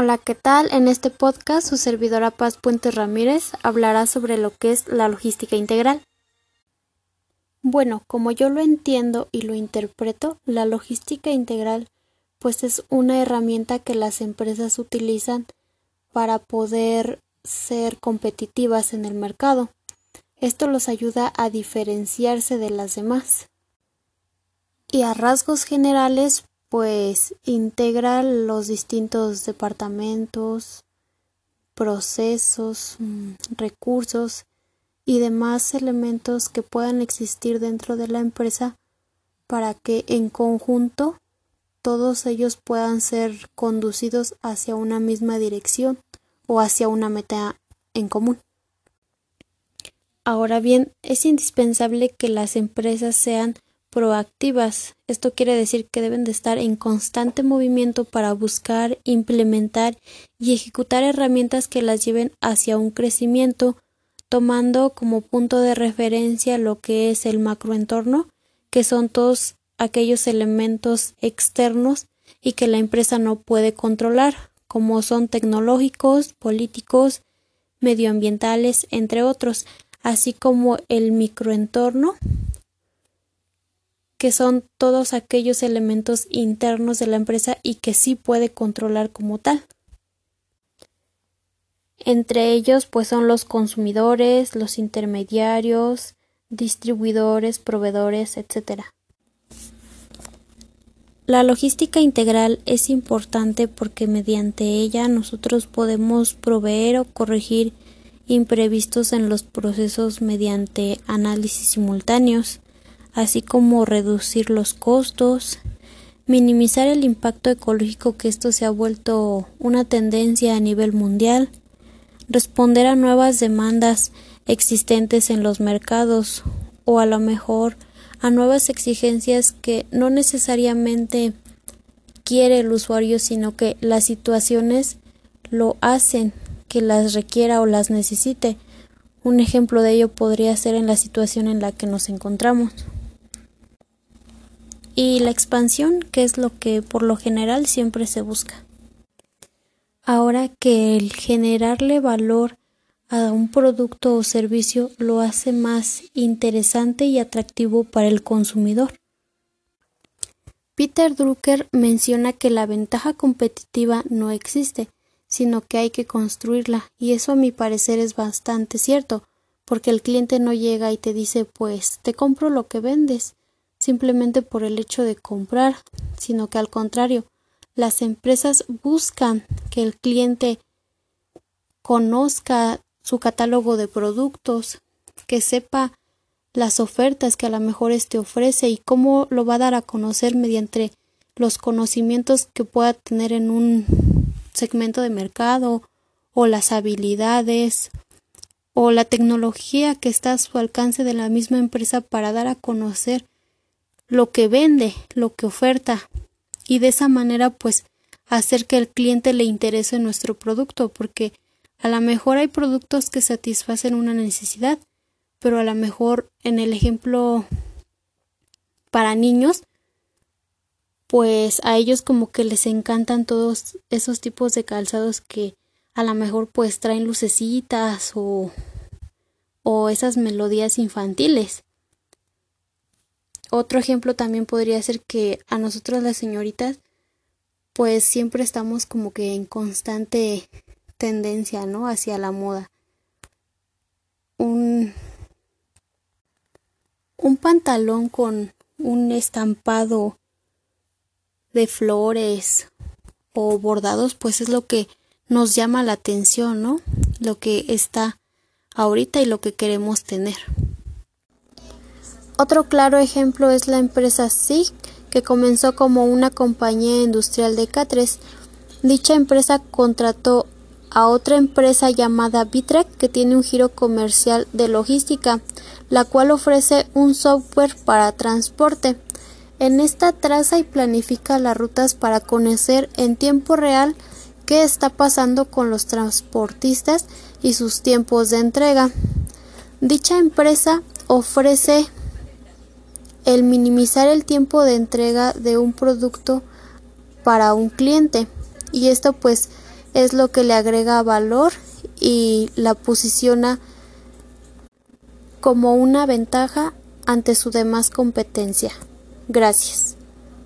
Hola, ¿qué tal? En este podcast su servidora Paz Puente Ramírez hablará sobre lo que es la logística integral. Bueno, como yo lo entiendo y lo interpreto, la logística integral pues es una herramienta que las empresas utilizan para poder ser competitivas en el mercado. Esto los ayuda a diferenciarse de las demás. Y a rasgos generales, pues integra los distintos departamentos, procesos, mm, recursos y demás elementos que puedan existir dentro de la empresa para que en conjunto todos ellos puedan ser conducidos hacia una misma dirección o hacia una meta en común. Ahora bien, es indispensable que las empresas sean proactivas. Esto quiere decir que deben de estar en constante movimiento para buscar, implementar y ejecutar herramientas que las lleven hacia un crecimiento, tomando como punto de referencia lo que es el macroentorno, que son todos aquellos elementos externos y que la empresa no puede controlar, como son tecnológicos, políticos, medioambientales, entre otros, así como el microentorno, que son todos aquellos elementos internos de la empresa y que sí puede controlar como tal. Entre ellos, pues son los consumidores, los intermediarios, distribuidores, proveedores, etc. La logística integral es importante porque mediante ella nosotros podemos proveer o corregir imprevistos en los procesos mediante análisis simultáneos así como reducir los costos, minimizar el impacto ecológico que esto se ha vuelto una tendencia a nivel mundial, responder a nuevas demandas existentes en los mercados o a lo mejor a nuevas exigencias que no necesariamente quiere el usuario, sino que las situaciones lo hacen que las requiera o las necesite. Un ejemplo de ello podría ser en la situación en la que nos encontramos y la expansión, que es lo que por lo general siempre se busca. Ahora que el generarle valor a un producto o servicio lo hace más interesante y atractivo para el consumidor. Peter Drucker menciona que la ventaja competitiva no existe, sino que hay que construirla, y eso a mi parecer es bastante cierto, porque el cliente no llega y te dice pues te compro lo que vendes, simplemente por el hecho de comprar, sino que al contrario, las empresas buscan que el cliente conozca su catálogo de productos, que sepa las ofertas que a lo mejor éste ofrece y cómo lo va a dar a conocer mediante los conocimientos que pueda tener en un segmento de mercado o las habilidades o la tecnología que está a su alcance de la misma empresa para dar a conocer lo que vende, lo que oferta y de esa manera pues hacer que el cliente le interese nuestro producto porque a lo mejor hay productos que satisfacen una necesidad, pero a lo mejor en el ejemplo para niños pues a ellos como que les encantan todos esos tipos de calzados que a lo mejor pues traen lucecitas o o esas melodías infantiles. Otro ejemplo también podría ser que a nosotros las señoritas pues siempre estamos como que en constante tendencia, ¿no? hacia la moda. Un un pantalón con un estampado de flores o bordados, pues es lo que nos llama la atención, ¿no? Lo que está ahorita y lo que queremos tener. Otro claro ejemplo es la empresa SIG, que comenzó como una compañía industrial de catres. Dicha empresa contrató a otra empresa llamada Bitrek que tiene un giro comercial de logística, la cual ofrece un software para transporte. En esta traza y planifica las rutas para conocer en tiempo real qué está pasando con los transportistas y sus tiempos de entrega. Dicha empresa ofrece el minimizar el tiempo de entrega de un producto para un cliente y esto pues es lo que le agrega valor y la posiciona como una ventaja ante su demás competencia. Gracias.